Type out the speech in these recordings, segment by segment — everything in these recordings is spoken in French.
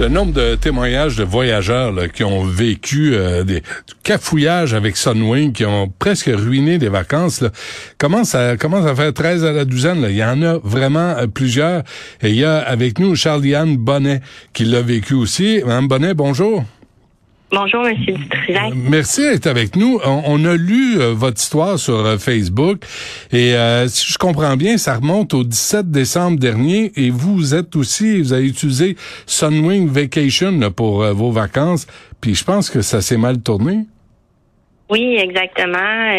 Le nombre de témoignages de voyageurs qui ont vécu euh, des cafouillages avec Sunwing, qui ont presque ruiné des vacances, là, commence, à, commence à faire 13 à la douzaine. Là? Il y en a vraiment euh, plusieurs. Et il y a avec nous Charlie-Anne Bonnet qui l'a vécu aussi. Madame Bonnet, bonjour. Bonjour, Monsieur Dutrisac. Merci d'être avec nous. On, a lu euh, votre histoire sur euh, Facebook et euh, si je comprends bien, ça remonte au 17 décembre dernier et vous êtes aussi, vous avez utilisé Sunwing Vacation pour vos vacances. Puis je pense que ça s'est mal tourné. Oui, exactement.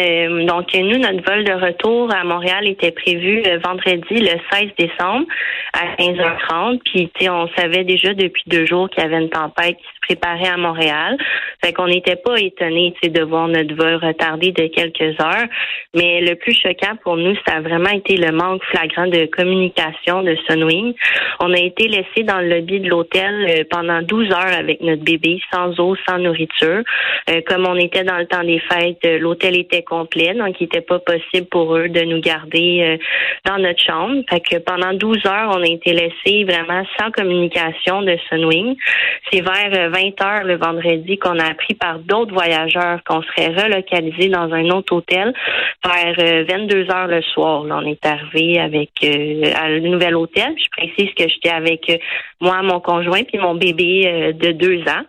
donc, nous, notre vol de retour à Montréal était prévu vendredi, le 16 décembre, à 15h30. Puis, on savait déjà depuis deux jours qu'il y avait une tempête qui préparé à Montréal. Fait qu'on n'était pas étonnés de voir notre vol retardé de quelques heures. Mais le plus choquant pour nous, ça a vraiment été le manque flagrant de communication de Sunwing. On a été laissé dans le lobby de l'hôtel euh, pendant 12 heures avec notre bébé, sans eau, sans nourriture. Euh, comme on était dans le temps des fêtes, euh, l'hôtel était complet, donc il n'était pas possible pour eux de nous garder dans notre chambre. Fait que pendant 12 heures, on a été laissé vraiment sans communication de Sunwing. C'est vers 20 heures le vendredi qu'on a appris par d'autres voyageurs qu'on serait relocalisé dans un autre hôtel vers 22 euh, heures le soir. On est arrivé avec euh, à le nouvel hôtel. Je précise que j'étais avec euh, moi, mon conjoint puis mon bébé de deux ans.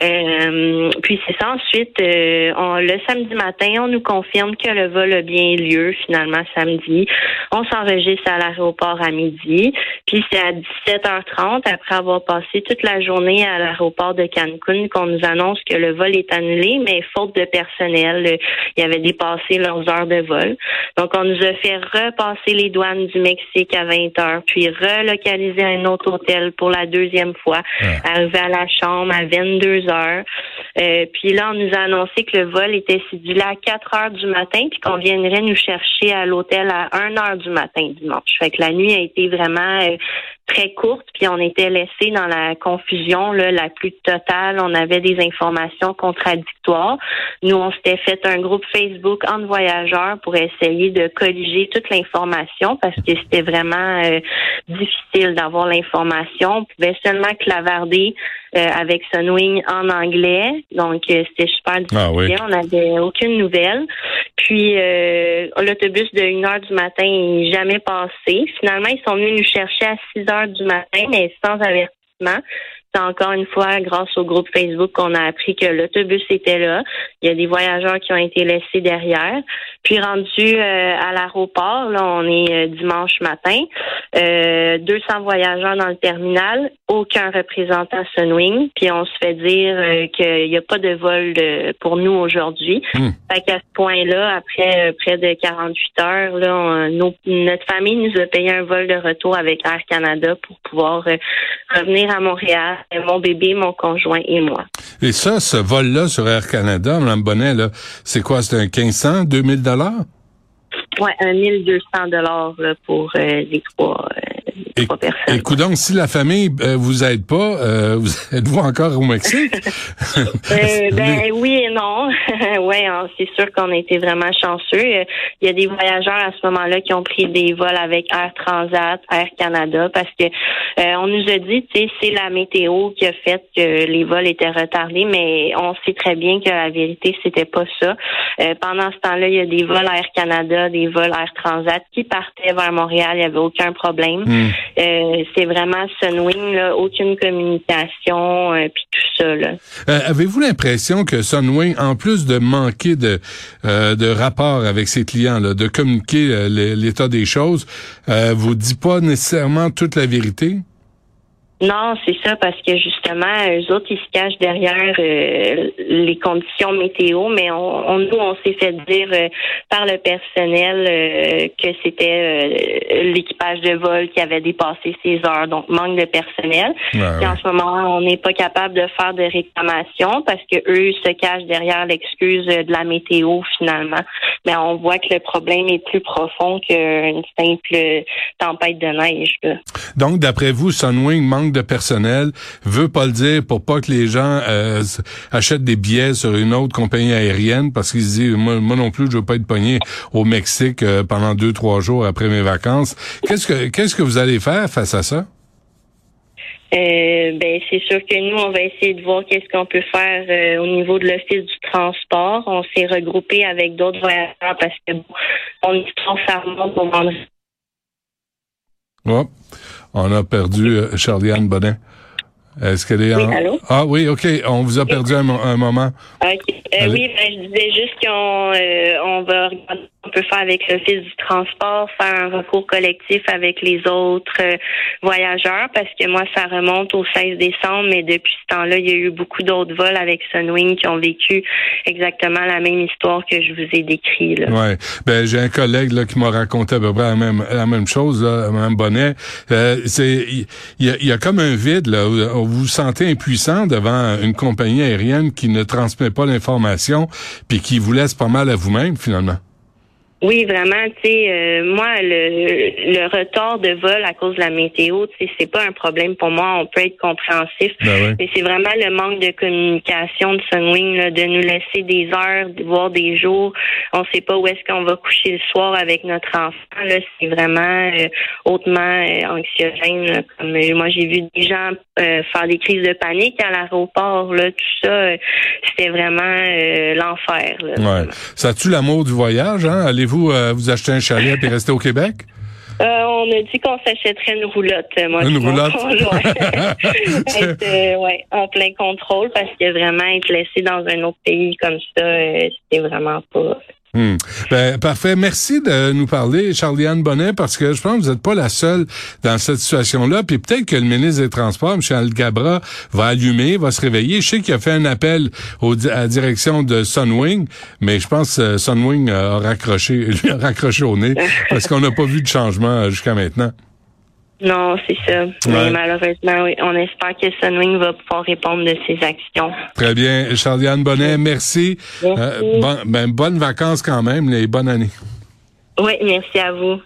Mm-hmm. puis c'est ça. Ensuite, le samedi matin, on nous confirme que le vol a bien lieu finalement samedi. On s'enregistre à l'aéroport à midi. Puis c'est à 17h30 après avoir passé toute la journée à l'aéroport de Cancun qu'on nous annonce que le vol est annulé, mais faute de personnel, euh, il y avait dépassé leurs heures de vol. Donc, on nous a fait repasser les douanes du Mexique à 20 heures, puis relocaliser un autre hôtel pour la deuxième fois, arriver à la chambre à 22 Euh, puis là, on nous a annoncé que le vol était cédulé à 4 heures du matin, puis qu'on viendrait nous chercher à l'hôtel à 1 heure du matin dimanche. Fait que la nuit a été vraiment euh, très courte, puis on était laissé dans la confusion là, la plus totale. On avait des informations contradictoires. Nous, on s'était fait un groupe Facebook entre voyageurs pour essayer de colliger toute l'information parce que c'était vraiment euh, difficile d'avoir l'information. On pouvait seulement clavarder euh, avec Sunwing en anglais. Donc, euh, c'était super ah difficile. On n'avait aucune nouvelle. Puis, l'autobus de 1 heure du matin n'est jamais passé. Finalement, ils sont venus nous chercher à 6 heures du matin, mais sans avertissement. C'est encore une fois grâce au groupe Facebook qu'on a appris que l'autobus était là. Il y a des voyageurs qui ont été laissés derrière. Puis rendu euh, à l'aéroport, là, on est euh, dimanche matin, euh, 200 voyageurs dans le terminal, aucun représentant Sunwing. Puis on se fait dire euh, qu'il n'y a pas de vol pour nous aujourd'hui. Hmm. Fait qu'à ce point-là, après près de 48 heures, là, notre famille nous a payé un vol de retour avec Air Canada pour pouvoir revenir à Montréal mon bébé, mon conjoint et moi. Et ça, ce vol-là sur Air Canada, Mme Bonnet, là, c'est quoi? C'est un 1500, 2000 dollars? Oui, un 1200 dollars pour euh, les trois. Euh, et, donc, si la famille euh, vous aide pas, euh, vous êtes-vous encore au Mexique? Euh, ben oui et non. oui, hein, c'est sûr qu'on a été vraiment chanceux. Il y a des voyageurs à ce moment-là qui ont pris des vols avec Air Transat, Air Canada, parce que on nous a dit, tu sais, c'est la météo qui a fait que les vols étaient retardés, mais on sait très bien que la vérité, c'était pas ça. pendant ce temps-là, il y a des vols Air Canada, des vols Air Transat qui partaient vers Montréal. Il n'y avait aucun problème. Euh, c'est vraiment Sunwing, là, aucune communication, euh, puis tout ça. Euh, avez-vous l'impression que Sunwing, en plus de manquer de, de rapport avec ses clients, là, de communiquer l'état des choses, vous dit pas nécessairement toute la vérité? Non, c'est ça, parce que justement, eux autres, ils se cachent derrière euh, les conditions météo, mais on, nous, on s'est fait dire euh, par le personnel euh, que c'était l'équipage de vol qui avait dépassé ses heures, donc manque de personnel. Et en ce moment, on n'est pas capable de faire de réclamation parce que eux se cachent derrière l'excuse de la météo finalement. Mais on voit que le problème est plus profond qu'une simple tempête de neige. Donc, d'après vous, Sunwing manque de personnel, veut pas le dire pour pas que les gens euh, achètent des billets sur une autre compagnie aérienne parce qu'ils se disent moi, non plus je veux pas être pogné au Mexique euh, pendant deux trois jours après mes vacances. Qu'est-ce que qu'est-ce que vous allez faire face à ça? Euh, ben c'est sûr que nous on va essayer de voir qu'est-ce qu'on peut faire euh, au niveau de l'office du transport. On s'est regroupé avec d'autres voyageurs parce que bon, on est fermement pour vendre. On a perdu euh, Charliane Bonnet. Est-ce qu'elle est, en... allô? Ah oui, OK. On vous a perdu un, moment. OK. Euh, oui, ben, je disais juste qu'on euh, on va regarder on peut faire avec l'Office du transport, faire un recours collectif avec les autres euh, voyageurs, parce que moi, ça remonte au 16 décembre, mais depuis ce temps-là, il y a eu beaucoup d'autres vols avec Sunwing qui ont vécu exactement la même histoire que je vous ai décrit. Ouais. Ben, j'ai un collègue là, qui m'a raconté à peu près la même, la même chose, là, Mme Bonnet. Euh, c'est, il y, a, comme un vide, là, vous vous sentez impuissant devant une compagnie aérienne qui ne transmet pas l'information, puis qui vous laisse pas mal à vous-même, finalement. Oui, vraiment, tu sais, euh, moi, le, le retard de vol à cause de la météo, tu sais, c'est pas un problème pour moi. On peut être compréhensif, ben mais c'est vraiment le manque de communication de Sunwing, là, de nous laisser des heures, de voir des jours. On sait pas où est-ce qu'on va coucher le soir avec notre enfant. Là, c'est vraiment euh, hautement euh, anxiogène. Comme moi, j'ai vu des gens faire des crises de panique à l'aéroport. Là, tout ça, c'était vraiment l'enfer. Ouais. Ça tue l'amour du voyage, hein? Vous euh, vous acheter un chalet et rester au Québec? Euh, on a dit qu'on s'achèterait une roulotte. Moi, une roulotte? être, euh, ouais, en plein contrôle parce que vraiment être laissé dans un autre pays comme ça, c'était vraiment pas Hmm. Ben, parfait. Merci de nous parler, Charliane Bonnet, parce que je pense que vous n'êtes pas la seule dans cette situation-là. Puis peut-être que le ministre des Transports, M. Algabra, va allumer, va se réveiller. Je sais qu'il a fait un appel au, à la direction de Sunwing, mais je pense que Sunwing a raccroché, lui a raccroché au nez parce qu'on n'a pas vu de changement jusqu'à maintenant. Non, c'est ça. Mais malheureusement, oui, on espère que Sunwing va pouvoir répondre de ses actions. Très bien. Charliane Bonnet, merci. merci. Euh, ben, bonnes vacances quand même et bonne année. Oui, merci à vous.